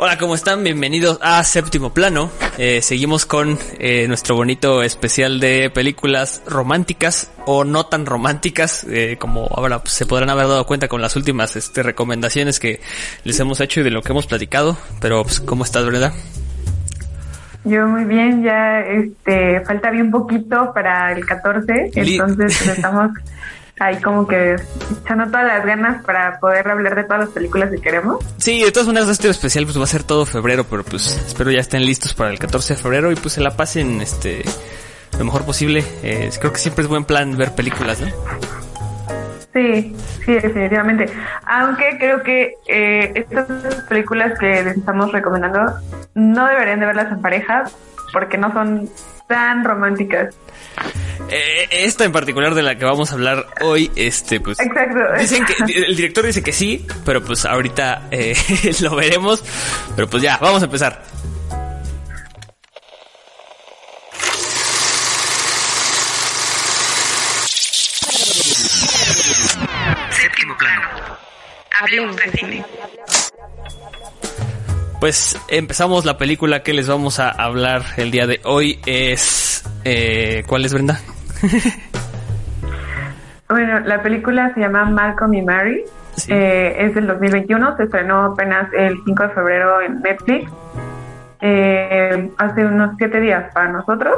Hola, ¿cómo están? Bienvenidos a Séptimo Plano. Eh, seguimos con eh, nuestro bonito especial de películas románticas o no tan románticas, eh, como ahora pues, se podrán haber dado cuenta con las últimas este, recomendaciones que les hemos hecho y de lo que hemos platicado. Pero, pues, ¿cómo estás, verdad? Yo muy bien, ya este falta bien poquito para el 14, entonces estamos ahí como que echando todas las ganas para poder hablar de todas las películas que queremos. Sí, de todas maneras este especial pues va a ser todo febrero, pero pues espero ya estén listos para el 14 de febrero y pues se la pasen este lo mejor posible. Eh, creo que siempre es buen plan ver películas, ¿no? Sí, sí, definitivamente. Aunque creo que eh, estas películas que les estamos recomendando no deberían de verlas en pareja porque no son tan románticas. Eh, esta en particular de la que vamos a hablar hoy, este, pues. Exacto. Dicen que el director dice que sí, pero pues ahorita eh, lo veremos. Pero pues ya, vamos a empezar. Séptimo plano. Hablemos de cine. Pues empezamos la película que les vamos a hablar el día de hoy. Es. Eh, ¿Cuál es, Brenda? bueno, la película se llama Malcolm y Mary. Sí. Eh, es del 2021, se estrenó apenas el 5 de febrero en Netflix. Eh, hace unos 7 días para nosotros.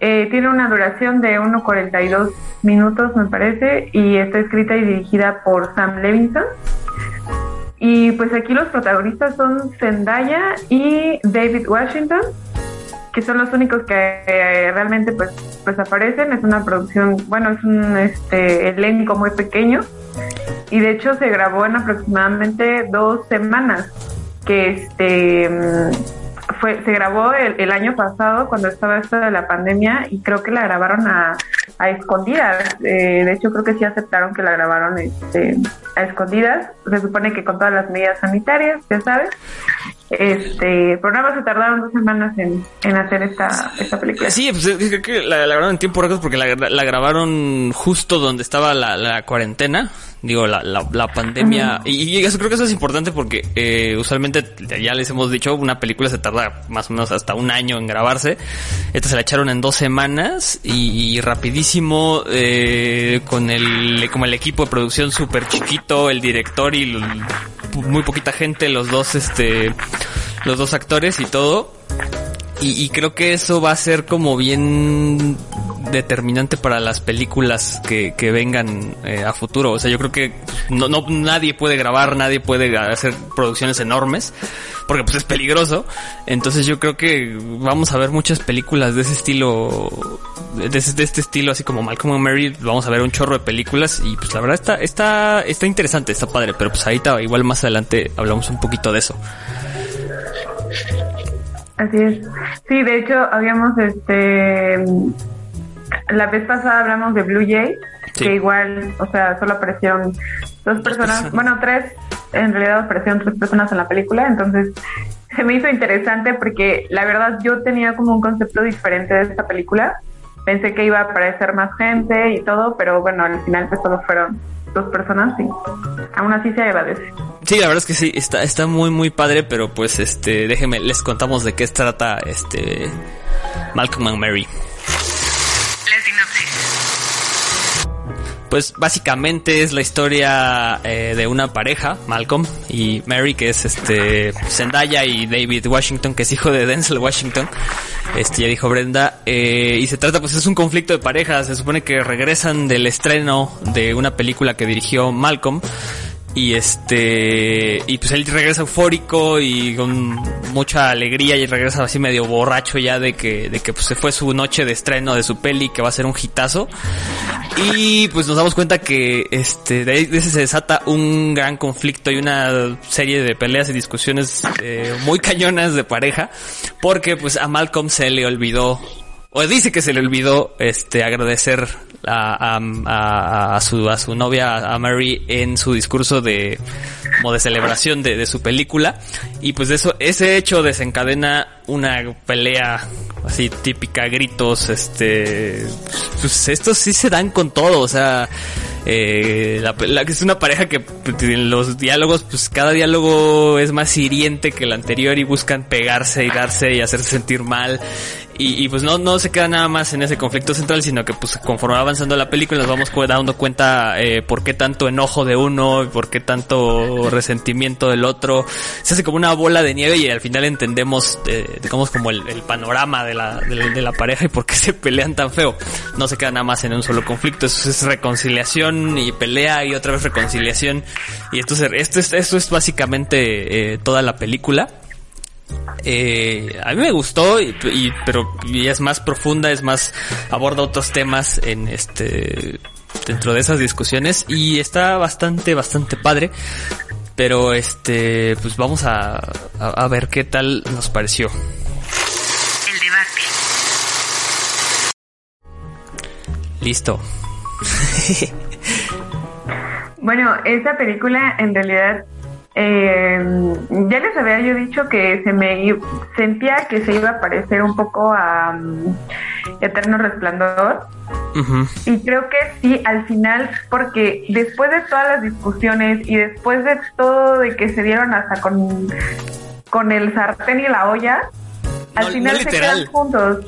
Eh, tiene una duración de 1.42 minutos, me parece, y está escrita y dirigida por Sam Levinson. Y pues aquí los protagonistas son Zendaya y David Washington, que son los únicos que eh, realmente pues, pues aparecen. Es una producción, bueno, es un este, elenco muy pequeño. Y de hecho se grabó en aproximadamente dos semanas, que este mm, fue, se grabó el, año pasado cuando estaba esto de la pandemia y creo que la grabaron a, a escondidas. Eh, de hecho, creo que sí aceptaron que la grabaron este, a escondidas. Se supone que con todas las medidas sanitarias, ya sabes. Este, más se tardaron dos semanas en, en hacer esta, esta película. Sí, pues es que- la, la grabaron en tiempo récord porque la, la grabaron justo donde estaba la, la cuarentena. Digo, la, la, la pandemia. y, y eso creo que eso es importante porque eh, usualmente, ya les hemos dicho, una película se tarda más o menos hasta un año en grabarse. Esta se la echaron en dos semanas y, y rapidísimo, eh, con el, como el equipo de producción súper chiquito, el director y l- muy poquita gente, los dos, este, los dos actores y todo. Y, y creo que eso va a ser como bien determinante para las películas que, que vengan eh, a futuro. O sea, yo creo que no, no nadie puede grabar, nadie puede hacer producciones enormes, porque pues es peligroso. Entonces yo creo que vamos a ver muchas películas de ese estilo, de, este estilo, así como Malcolm and Mary, vamos a ver un chorro de películas y pues la verdad está, está, está interesante, está padre, pero pues ahorita igual más adelante hablamos un poquito de eso. Así es. Sí, de hecho, habíamos, este, la vez pasada hablamos de Blue Jay, Sí. que igual, o sea, solo aparecieron dos personas, bueno, tres, en realidad aparecieron tres personas en la película, entonces se me hizo interesante porque la verdad yo tenía como un concepto diferente de esta película. Pensé que iba a aparecer más gente y todo, pero bueno, al final pues solo fueron dos personas y aún así se agradece. Sí, la verdad es que sí, está, está muy, muy padre, pero pues este, déjenme, les contamos de qué trata este Malcolm and Mary. Pues básicamente es la historia eh, de una pareja, Malcolm y Mary, que es este Zendaya y David Washington, que es hijo de Denzel Washington. Este ya dijo Brenda. eh, y se trata, pues es un conflicto de pareja. Se supone que regresan del estreno de una película que dirigió Malcolm. Y este, y pues él regresa eufórico y con mucha alegría y regresa así medio borracho ya de que, de que pues se fue su noche de estreno de su peli que va a ser un hitazo. Y pues nos damos cuenta que este, de ahí se desata un gran conflicto y una serie de peleas y discusiones eh, muy cañonas de pareja. Porque pues a Malcolm se le olvidó o dice que se le olvidó este agradecer a, a, su a su novia a Mary en su discurso de como de celebración de, de su película y pues eso ese hecho desencadena una pelea así típica gritos este pues estos sí se dan con todo o sea Eh, la, la- es una pareja que pues, en los diálogos, pues cada diálogo es más hiriente que el anterior y buscan pegarse y darse y hacerse sentir mal. Y, y, pues no, no se queda nada más en ese conflicto central, sino que pues conforme va avanzando la película nos vamos dando cuenta eh, por qué tanto enojo de uno por qué tanto resentimiento del otro. Se hace como una bola de nieve y al final entendemos, eh, digamos, como el, el panorama de la, de, la, de la pareja y por qué se pelean tan feo. No se queda nada más en un solo conflicto, eso es reconciliación y pelea y otra vez reconciliación. Y esto, se- esto, es, esto es básicamente eh, toda la película. Eh, a mí me gustó, y, y- pero y es más profunda, es más, aborda otros temas en este, dentro de esas discusiones y está bastante, bastante padre. Pero este, pues vamos a, a, a ver qué tal nos pareció. El debate. Listo. Bueno, esa película en realidad eh, ya les había yo dicho que se me sentía que se iba a parecer un poco a mm, Eterno Resplandor. Y creo que sí al final porque después de todas las discusiones y después de todo de que se dieron hasta con con el sartén y la olla al No- final no se quedan juntos.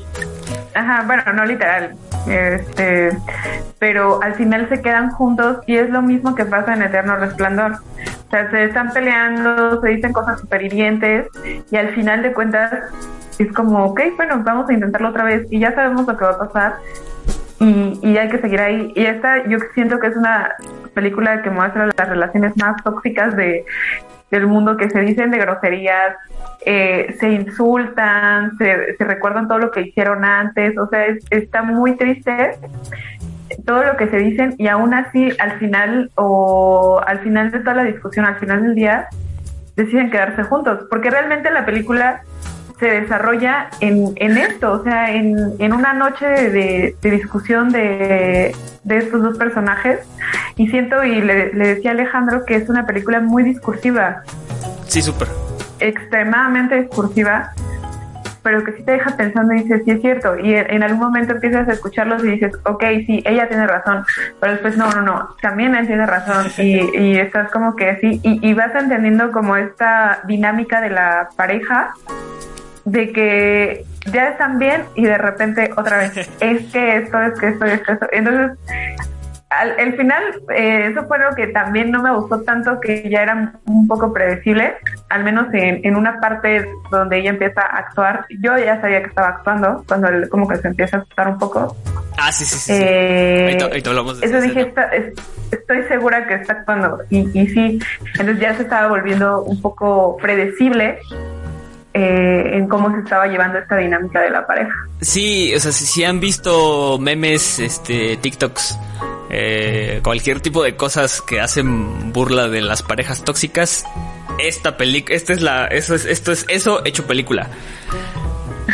Ajá, bueno, no literal. Este, pero al final se quedan juntos y es lo mismo que pasa en Eterno Resplandor. O sea, se están peleando, se dicen cosas súper hirientes y al final de cuentas es como, ok, bueno, vamos a intentarlo otra vez y ya sabemos lo que va a pasar y, y hay que seguir ahí. Y esta yo siento que es una película que muestra las relaciones más tóxicas de, del mundo que se dicen de groserías, eh, se insultan, se, se recuerdan todo lo que hicieron antes, o sea, es- está muy triste todo lo que se dicen y aún así al final o al final de toda la discusión, al final del día, deciden quedarse juntos, porque realmente la película se desarrolla en, en esto, o sea, en, en una noche de, de discusión de, de estos dos personajes. Y siento y le, le decía a Alejandro que es una película muy discursiva, Sí, súper. extremadamente discursiva, pero que sí te deja pensando y dices, sí es cierto, y en, algún momento empiezas a escucharlos y dices, ok, sí, ella tiene razón, pero después no, no, no, también él tiene razón, y, y estás como que así, y, y vas entendiendo como esta dinámica de la pareja, de que ya están bien y de repente otra vez, es que esto, es que esto, es que esto, entonces al el final, eh, eso fue lo que también no me gustó tanto, que ya era un poco predecible, al menos en, en una parte donde ella empieza a actuar. Yo ya sabía que estaba actuando, cuando él como que se empieza a asustar un poco. Ah, sí, sí, sí. sí. Eh, Ahorita- ahorita hablamos de eso dije. "Está- es- estoy segura que está actuando. Y, y sí, entonces ya se estaba volviendo un poco predecible eh, en cómo se estaba llevando esta dinámica de la pareja. Sí, o sea, si, si han visto memes, este, TikToks, eh, cualquier tipo de cosas que hacen burla de las parejas tóxicas, esta película, esta es la, eso es, esto es eso hecho película.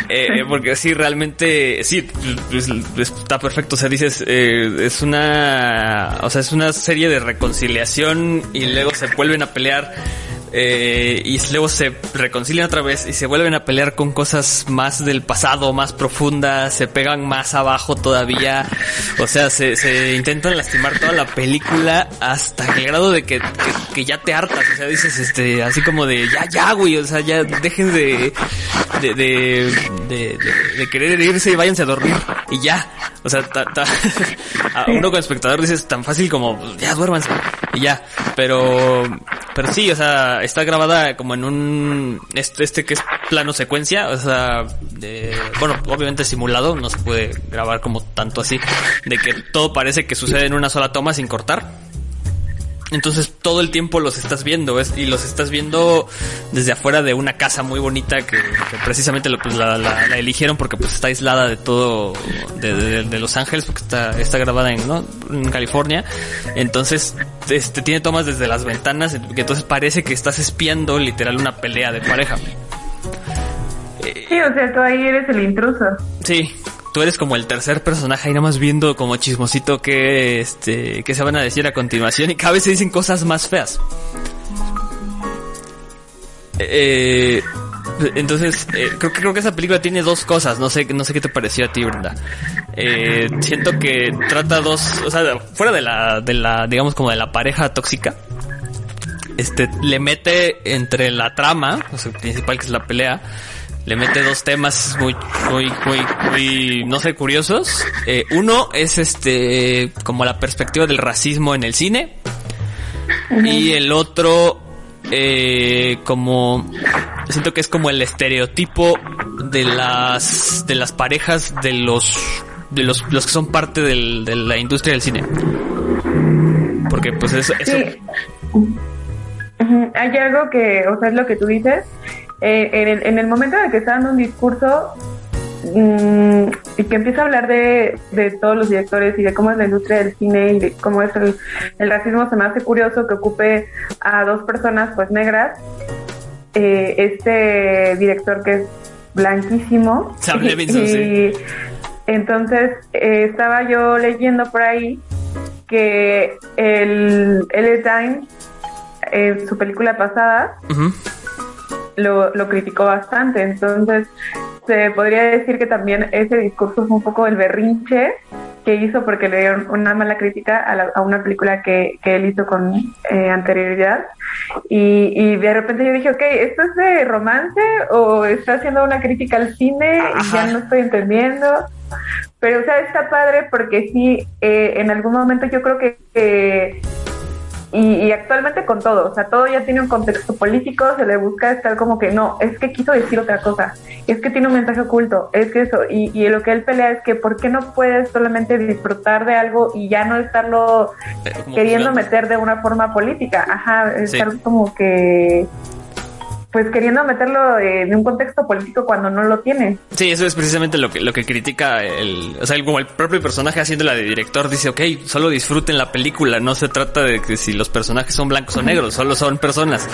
Eh, porque sí, realmente, sí, pues, pues, está perfecto. O sea, dices, eh, es una, o sea, es una serie de reconciliación y luego se vuelven a pelear eh, y luego se reconcilian otra vez y se vuelven a pelear con cosas más del pasado, más profundas, se pegan más abajo todavía. O sea, se, se intentan lastimar toda la película hasta el grado de que, que, que ya te hartas. O sea, dices, este, así como de, ya, ya, güey, o sea, ya dejen de, de, de, de, de- querer irse y váyanse a dormir y ya. O sea, ta- ta- a uno como espectador dices tan fácil como ya duérmanse y ya. Pero, pero sí, o sea, está grabada como en un este, este que es plano secuencia, o sea, de, bueno, obviamente simulado, no se puede grabar como tanto así, de que todo parece que sucede en una sola toma sin cortar. Entonces todo el tiempo los estás viendo es- y los estás viendo desde afuera de una casa muy bonita que, que precisamente lo- pues, la, la- la eligieron porque pues está aislada de todo de, de- de Los Ángeles porque está, está grabada en, ¿no? en California. Entonces este, tiene tomas desde las ventanas que entonces parece que estás espiando literal una pelea de pareja. Sí, o sea, tú ahí eres el intruso. Sí, tú eres como el tercer personaje ahí nada más viendo como chismosito que este que se van a decir a continuación y cada vez se dicen cosas más feas. Eh, Entonces, eh, creo que creo que esa película tiene dos cosas. No sé, no sé qué te pareció a ti, Brenda. Eh, siento que trata dos, o sea, fuera de la, de la, digamos como de la pareja tóxica. Este, le mete entre la trama, o sea, principal que es la pelea, le mete dos temas muy, muy, muy, muy, no sé, curiosos. Eh, uno es este, como la perspectiva del racismo en el cine. Y el otro, eh, como, siento que es como el estereotipo de las, de las parejas de los, de los, los que son parte del, de la industria del cine. Porque pues eso, eso Sí. Hay algo que, o sea, es lo que tú dices. Eh, en, el, en el momento en el que está dando un discurso mm, y que empieza a hablar de, de todos los directores y de cómo es la industria del cine y de cómo es el, el racismo, se me hace curioso que ocupe a dos personas pues negras. Eh, este director que es blanquísimo. Sam Levinson, y, sí. Entonces, eh, estaba yo leyendo por ahí que el L. Times, en su película pasada, Ujú. Lo, lo criticó bastante. Entonces, se podría decir que también ese discurso fue un poco el berrinche que hizo porque le dieron una mala crítica a, la- a una película que, que él hizo con eh, anterioridad. Y, y de repente yo dije, ok, ¿esto es de romance o está haciendo una crítica al cine? Y ya no estoy entendiendo. Pero, o sea, está padre porque sí, eh, en algún momento yo creo que... que y, y actualmente con todo, o sea, todo ya tiene un contexto político, se le busca estar como que no, es que quiso decir otra cosa, es que tiene un mensaje oculto, es que eso, y, y lo que él pelea es que ¿por qué no puedes solamente disfrutar de algo y ya no estarlo Eh, queriendo meter de una forma política? Ajá, Sí. estar como que, pues queriendo meterlo eh, de un contexto político cuando no lo tiene. Sí, eso es precisamente lo que, lo que critica el, o sea, el- como el propio personaje haciéndola de director dice, ok, solo disfruten la película, no se trata de que si los personajes son blancos o negros, solo son personas.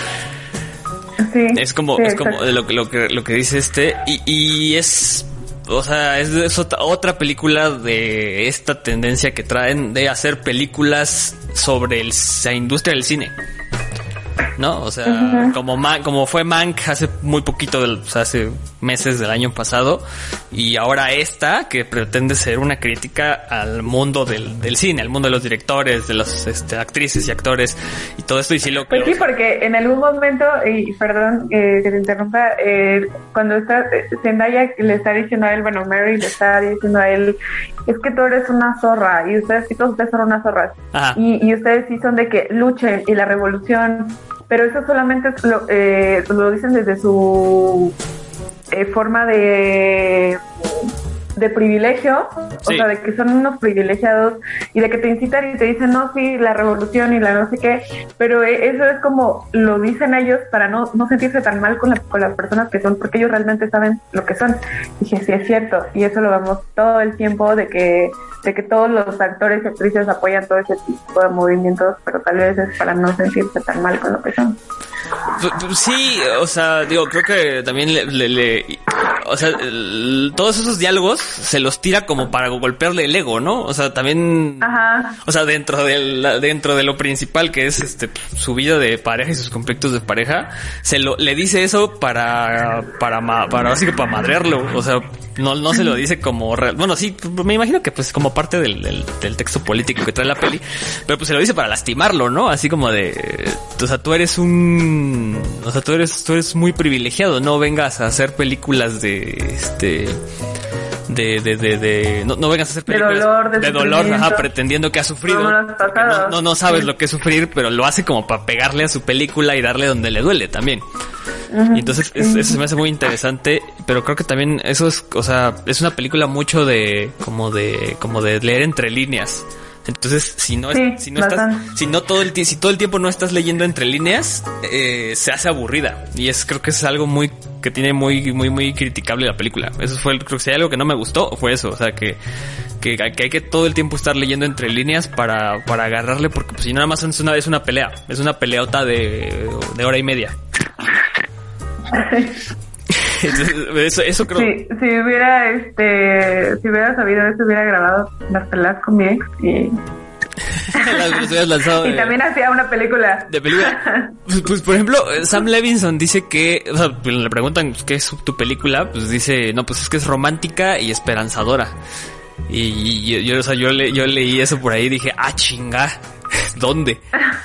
Sí, Es como, sí, es como lo, que- lo que, lo que dice este, y, y es, o sea, es, es otra, otra película de esta tendencia que traen de hacer películas sobre el- la industria del cine. ¿No? O sea, como, como fue Mank hace muy poquito, del, o sea, hace meses del año pasado, y ahora esta, que pretende ser una crítica al mundo del, del cine, al mundo de los directores, de las este, actrices y actores, y todo esto, y sí lo Pues sí, porque en algún momento, y perdón eh, que te interrumpa, eh, cuando está Zendaya le está diciendo a él, bueno, Mary le está diciendo a él, es que tú eres una zorra y ustedes, todos ustedes son unas zorras. Y, y ustedes sí son de que luchen y la revolución, pero eso solamente lo, eh, lo dicen desde su eh, forma de de privilegio, o sea, de que son unos privilegiados y de que te incitan y te dicen, no, sí, la revolución y la no sé qué, pero eh, eso es como lo dicen ellos para no, no sentirse tan mal con, la- con las personas que son, porque ellos realmente saben lo que son. Dije, sí, es cierto, y eso lo vemos todo el tiempo de que, de que todos los actores y actrices apoyan todo ese tipo de movimientos, pero tal vez es para no sentirse tan mal con lo que son. Sí, o sea, digo, creo que también le, le- le- o sea, el- todos esos diálogos se los tira como para golpearle el ego, ¿no? O sea, también, Ajá. o sea, dentro dentro de lo principal que es este su vida de pareja y sus conflictos de pareja, se lo le dice eso para para ma- para así que para madrearlo, o sea, no no se lo dice como real. Bueno, sí, me imagino que pues como parte del, del, del texto político que trae la peli, pero pues se lo dice para lastimarlo, ¿no? Así como de, o sea, tú eres un, o sea, tú eres tú eres muy privilegiado, no vengas a hacer películas de este de, de, de, de no, no vengas a hacer De películas dolor, de dolor, ajá, pretendiendo que ha sufrido. No, no, no sabes lo que es sufrir, pero lo hace como para pegarle a su película y darle donde le duele también. Y entonces es- eso se me hace muy interesante, pero creo que también eso es, o sea, es una película mucho de, como de, como de leer entre líneas. Entonces, si no, es- Sí, si no estás, si no todo el si todo el tiempo no estás leyendo entre líneas, eh, se hace aburrida. Y es, creo que es algo muy, que tiene muy, muy, muy criticable la película. Eso fue, el- creo que si hay algo que no me gustó, fue eso. O sea, que, que, que hay que todo el tiempo estar leyendo entre líneas para, para agarrarle, porque pues, si no nada más es una, es una pelea. Es una peleota de, de hora y media. Eso, eso creo. Si, si hubiera este si hubiera sabido eso hubiera grabado las peleas con mi ex y las groserías lanzado. y de- también hacía una película. de película. Pues, pues, por ejemplo, Sam Levinson dice que, o sea, pues, le preguntan pues, qué es tu película, pues dice, no, pues es que es romántica y esperanzadora. Y, y yo, yo, o sea, yo, le, yo leí eso por ahí y dije, ah, chinga, ¿dónde?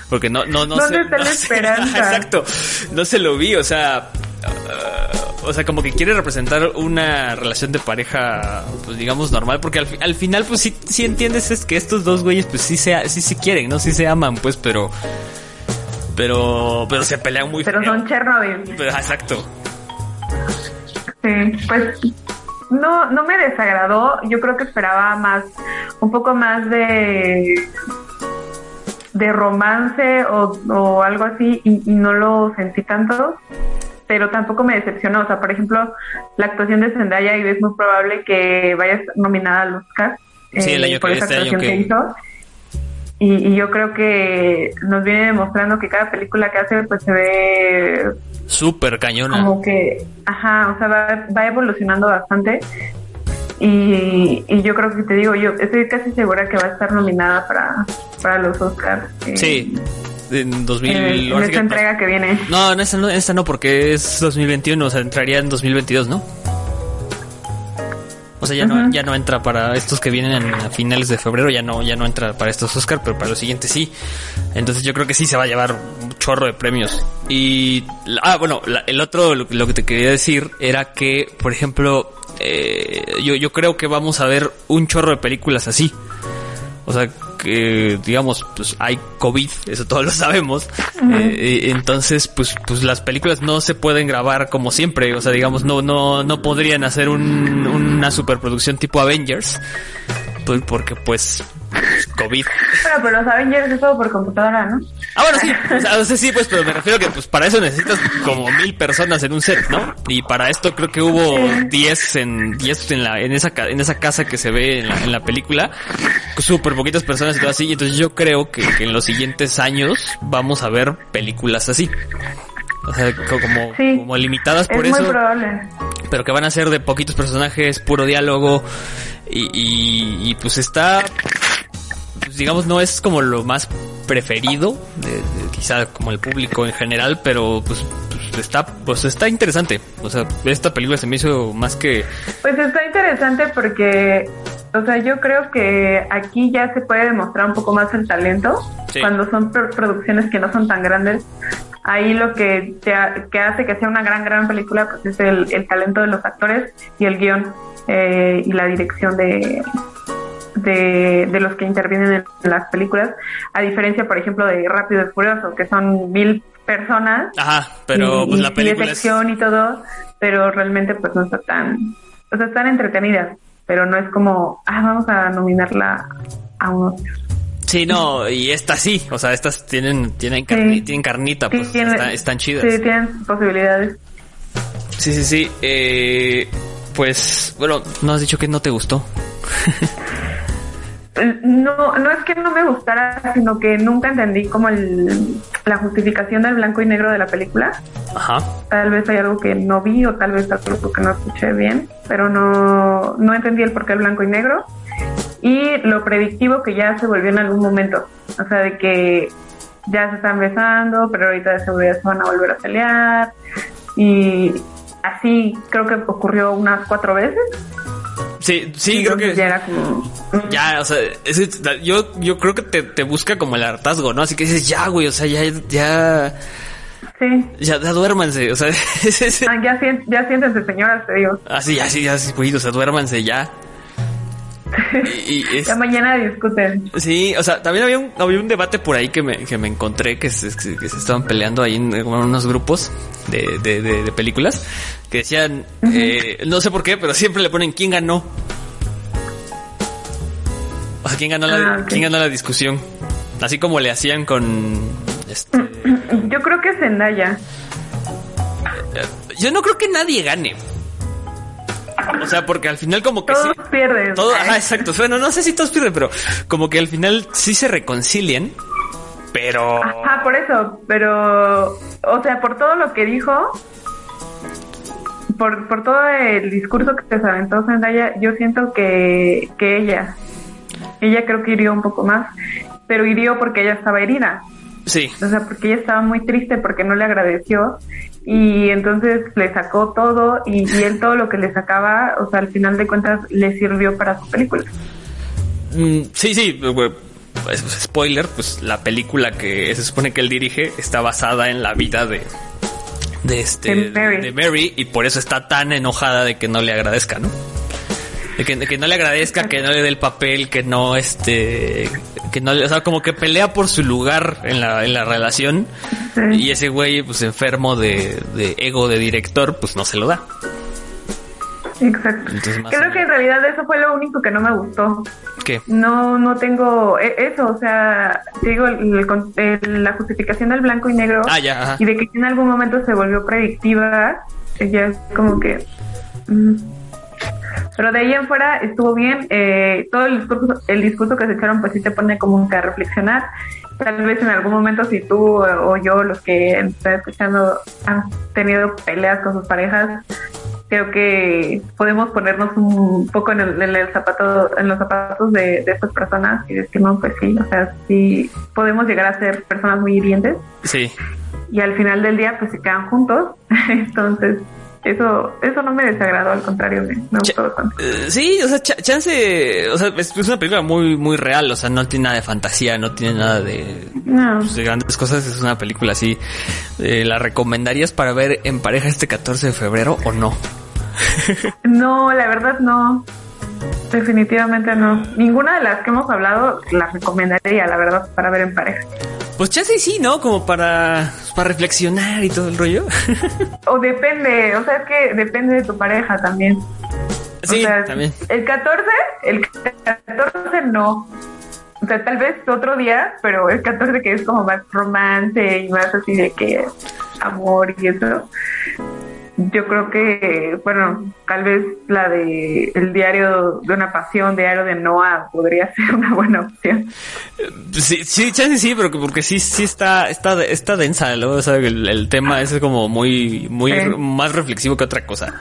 Porque no, no, no ¿Dónde está la no esperanza? Exacto, no se lo vi, o sea, uh, o sea, como que quiere representar una relación de pareja, pues digamos normal, porque al, fi- al final, pues sí, sí entiendes es que estos dos güeyes, pues sí se, sí se quieren, ¿no? Sí se aman, pues, pero, pero, pero se pelean muy Pero feo. son Chernobyl. Pero, exacto. Sí, pues no, no me desagradó. Yo creo que esperaba más, un poco más de de romance o, o algo así y, y no lo sentí tanto, pero tampoco me decepcionó. O sea, por ejemplo, la actuación de Zendaya y es muy probable que vaya a estar nominada al Oscar eh, Sí, el año por que- esa este año actuación que que- hizo. Y, y yo creo que nos viene demostrando que cada película que hace pues se ve Súper cañona. como que, ajá, o sea, va, va evolucionando bastante. Y, y yo creo que te digo, yo estoy casi segura que va a estar nominada para, para los Oscars. eh, Sí. En 2000. En, en esta entrega que viene. No, en esta no, en esta no, porque es 2021, o sea, entraría en 2022, ¿no? O sea, ya no, ya no entra para estos que vienen en- a finales de febrero, ya no, ya no entra para estos Oscar, pero para los siguientes sí. Entonces yo creo que sí se va a llevar un chorro de premios. Y, ah, bueno, la- el otro, lo, lo que te quería decir era que, por ejemplo, eh, yo, yo creo que vamos a ver un chorro de películas así. O sea, que digamos, pues hay COVID, eso todos lo sabemos. Eh, eh, entonces, pues, pues las películas no se pueden grabar como siempre. O sea, digamos, no, no, no podrían hacer un, una superproducción tipo Avengers. Pues porque pues COVID. Bueno, pero los Avengers es todo por computadora, ¿no? Ah, bueno, sí. O sea, o sea, sí, pues, pero me refiero que pues para eso necesitas como mil personas en un set, ¿no? Y para esto creo que hubo diez en, diez en la, en esa, en esa casa que se ve en la, en la película. Súper poquitas personas y todo así. Y entonces yo creo que, que en los siguientes años vamos a ver películas así. O sea, co- como, Sí. como limitadas por es eso muy probable. pero que van a ser de poquitos personajes, puro diálogo y, y, y, pues está, digamos, no es como lo más preferido, de, de quizá como el público en general, pero pues, pues, está, pues está interesante. O sea, esta película se me hizo más que, Pues está interesante porque, o sea, yo creo que aquí ya se puede demostrar un poco más el talento Sí. cuando son pro- producciones que no son tan grandes. Ahí lo que, te ha- que hace que sea una gran, gran película pues es el, el talento de los actores y el guion eh, y la dirección de, de, de los que intervienen en las películas. A diferencia, por ejemplo, de Rápido y Furioso, que son mil personas ajá, pero y, pues y- la y película de es, y todo, pero realmente pues no está tan, o sea, están entretenidas, pero no es como, ah, vamos a nominarla a un Oscar. sí, no, y esta sí, o sea, estas tienen, tienen, carni- Sí. tienen carnita, pues están chidas. Sí, tienen posibilidades. Sí, sí, sí. Eh, pues, bueno, no has dicho que no te gustó. No, no es que no me gustara, sino que nunca entendí como el, la justificación del blanco y negro de la película. Ajá. Tal vez hay algo que no vi o tal vez algo que no escuché bien, pero no, no entendí el porqué del blanco y negro. Y lo predictivo que ya se volvió en algún momento. O sea, de que ya se están besando, pero ahorita de seguridad se van a volver a pelear. Y así creo que ocurrió unas cuatro veces. Sí, sí, creo que ya era como... ya, o sea, ese- yo, yo creo que te, te busca como el hartazgo, ¿no? Así que dices, ya, güey, o sea, ya, ya, Sí. ya, ya duérmanse, o sea, es ese, Ah, ya, ya siéntense, señoras, te digo. así, así, así, güey, o sea, duérmanse ya. Y, y es- Ya mañana discuten. sí, o sea, también había un, había un debate por ahí que me, que me encontré que se, que se estaban peleando ahí en, en unos grupos de, de, de, de películas que decían, eh, no sé por qué, pero siempre le ponen quién ganó. O sea, quién ganó la, Ah, quién ganó la discusión. Así como le hacían con este Yo creo que Zendaya. Yo no creo que nadie gane. O sea, porque al final como que sí. Pierden. Todo, ajá, exacto. Bueno, no sé si todos pierden, pero como que al final sí se reconcilian. Pero. Ajá, por eso, pero, o sea, por todo lo que dijo, por, por todo el discurso que se aventó Zendaya, yo siento que, que ella, ella creo que iría un poco más. pero hirió porque ella estaba herida. Sí. O sea, porque ella estaba muy triste porque no le agradeció y entonces le sacó todo y, y él todo lo que le sacaba, o sea, al final de cuentas le sirvió para su película. Mm, sí, sí, güey, pues, spoiler, pues la película que se supone que él dirige está basada en la vida de de este De Mary. de Mary y por eso está tan enojada de que no le agradezca, ¿no? De que, de que no le agradezca, que no le dé el papel, que no este que no, o sea, como que pelea por su lugar en la en la relación Sí. y ese güey pues enfermo de, de ego de director, pues no se lo da. Exacto. Entonces, Creo que en realidad eso fue lo único que no me gustó. ¿Qué? No, no tengo e- eso, o sea, digo, el- la justificación del blanco y negro Ah, ya, ajá. y de que en algún momento se volvió predictiva, ya es como que... mm. Pero de ahí en fuera estuvo bien, eh, todo el discurso, el discurso que se echaron pues sí te pone como que a reflexionar. Tal vez en algún momento si tú o yo, los que están escuchando, han tenido peleas con sus parejas, creo que podemos ponernos un poco en el, en el zapato, en los zapatos de, de estas personas y decir, no, pues sí, o sea, sí podemos llegar a ser personas muy hirientes Sí. y al final del día pues se quedan juntos. Entonces, eso eso no me desagradó, al contrario, me, me gustó bastante. Eh, sí, o sea, cha- chance, o sea, es, es una película muy, muy real, o sea, no tiene nada de fantasía, no tiene nada de, No, pues, de grandes cosas, es una película así. Eh, ¿La recomendarías para ver en pareja este 14 de febrero o no? no, la verdad no. Definitivamente no. Ninguna de las que hemos hablado la recomendaría, la verdad, para ver en pareja. Pues chance sí, ¿no? Como para, para reflexionar y todo el rollo. O depende, o sea, es que depende de tu pareja también. sí, o sea, también. El 14, el 14 no. O sea, tal vez otro día, pero el 14 que es como más romance y más así de que amor y eso. Yo creo que, bueno, tal vez la de el diario de una pasión, diario de Noah, podría ser una buena opción. Sí, sí, chance sí, pero que- porque sí, sí está, está, está densa, ¿no? O sea, el, el tema es como muy, muy, Sí. más reflexivo que otra cosa.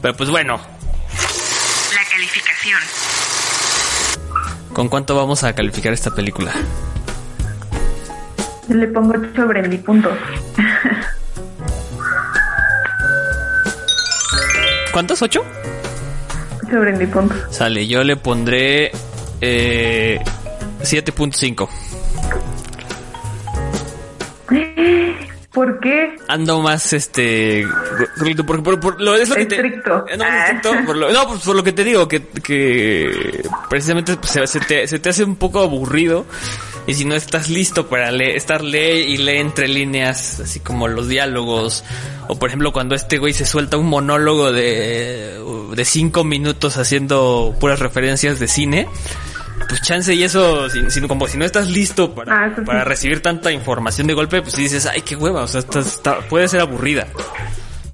Pero pues bueno, La calificación. ¿con cuánto vamos a calificar esta película? Le pongo 8 puntos. ¿Cuántos? ¿Ocho? 8 puntos. Sale, yo le pondré eh, 7.5. ¿Por qué? Ando más, este... Por, por- por- lo, es lo que te- Estricto. Eh, No, más estricto, por lo, no, pues por lo que te digo, que, que precisamente pues, se, se te, se te hace un poco aburrido. Y si no estás listo para leer, estar lee y lee entre líneas, así como los diálogos, o por ejemplo cuando este güey se suelta un monólogo de, de cinco minutos haciendo puras referencias de cine, pues chance y eso, si, si- como si no estás listo para, Ah, sí. para recibir tanta información de golpe, pues sí dices, ay, qué hueva, o sea, está- está- puede ser aburrida.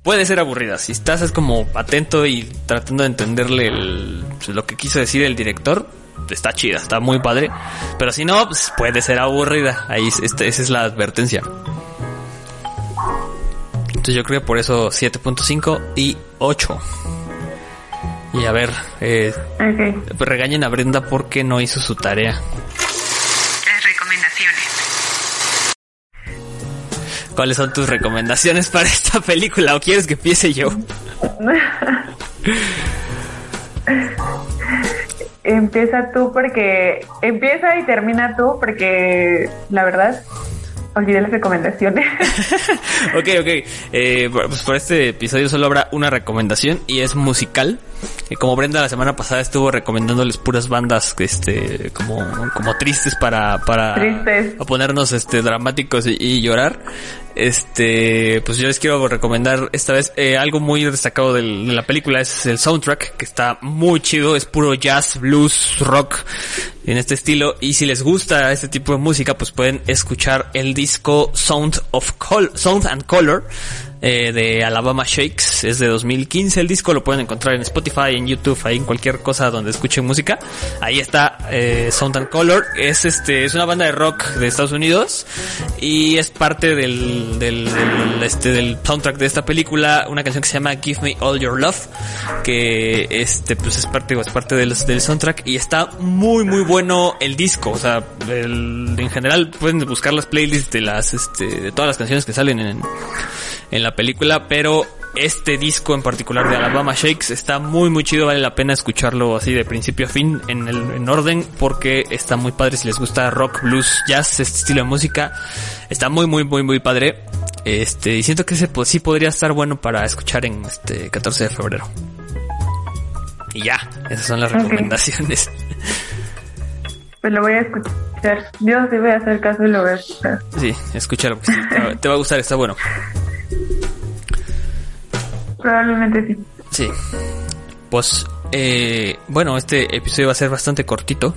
Puede ser aburrida. Si estás es como atento y tratando de entenderle el- pues, lo que quiso decir el director, está chida, está muy padre. Pero si no, pues puede ser aburrida. Ahí es- este- esa es la advertencia. Entonces yo creo que por eso 7.5 y 8. Y a ver, eh, pues regañen a Brenda porque no hizo su tarea. Las recomendaciones. ¿Cuáles son tus recomendaciones para esta película? ¿O quieres que empiece yo? Empieza tú porque... Empieza y termina tú porque la verdad olvidé las recomendaciones. ok, ok. Eh, pues por este episodio solo habrá una recomendación y es musical. Eh, como Brenda la semana pasada estuvo recomendándoles puras bandas este como, como tristes para, para Tristes. ponernos este dramáticos y, y llorar. Este, pues yo les quiero recomendar esta vez eh, algo muy destacado de la película es el soundtrack que está muy chido, es puro jazz, blues, rock en este estilo. Y si les gusta este tipo de música pues pueden escuchar el disco of Sound and Color eh, de Alabama Shakes. Es de 2015 el disco, lo pueden encontrar en Spotify, en YouTube, ahí en cualquier cosa donde escuchen música. Ahí está eh, Sound and Color. Es este es una banda de rock de Estados Unidos y es parte del, del, del, este del soundtrack de esta película, una canción que se llama Give Me All Your Love, que este pues es parte es parte del, del soundtrack y está muy muy bueno el disco, o sea, el- en general pueden buscar las playlists de las este de todas las canciones que salen en en la película, pero este disco en particular de Alabama Shakes está muy muy chido, vale la pena escucharlo así de principio a fin en el en orden porque está muy padre si les gusta rock, blues, jazz, este estilo de música, está muy muy muy muy padre. Este, y siento que ese pues, sí podría estar bueno para escuchar en este 14 de febrero. Y ya, esas son las recomendaciones. Pues lo voy a escuchar. Yo sí voy a hacer caso y lo voy a escuchar. Sí, escúchalo, pues, sí, te, va, te va a gustar, está bueno. Probablemente sí. Sí. Pues, eh, bueno, este episodio va a ser bastante cortito.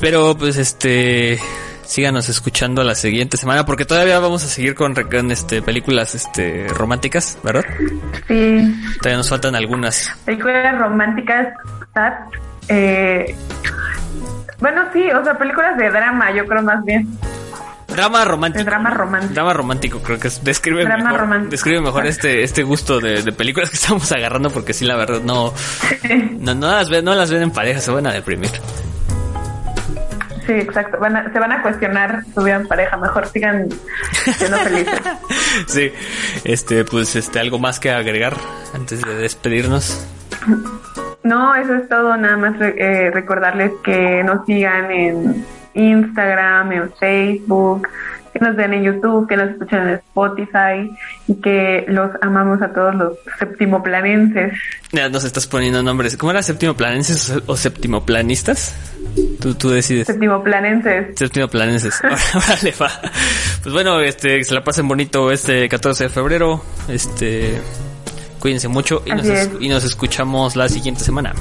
Pero, pues, este, síganos escuchando la siguiente semana porque todavía vamos a seguir con, con, este, películas, este, románticas, ¿verdad? Sí. Todavía nos faltan algunas. Películas románticas, sad. Eh, bueno, sí, o sea, películas de drama, yo creo más bien. Drama romántico. drama romántico. Drama romántico, creo que es- describe Drama mejor, romántico. describe mejor este, este gusto de, de películas que estamos agarrando porque sí, la verdad, no, no, no las ven, no las ven en pareja, se van a deprimir. Sí, exacto. Van a- se van a cuestionar su vida en pareja. Mejor sigan siendo felices. Sí, este, pues, este, algo más que agregar antes de despedirnos. No, eso es todo. Nada más eh, recordarles que nos sigan en Instagram, en Facebook, que nos ven en YouTube, que nos escuchen en Spotify y que los amamos a todos los septimoplanenses. Ya nos estás poniendo nombres. ¿Cómo era séptimo planenses o séptimo planistas? Tú, tú decides. Septimoplanenses. Séptimo planenses. Órale, va. Pues bueno, este, que se la pasen bonito este 14 de febrero. Este, cuídense mucho y nos, Así es. y nos escuchamos la siguiente semana.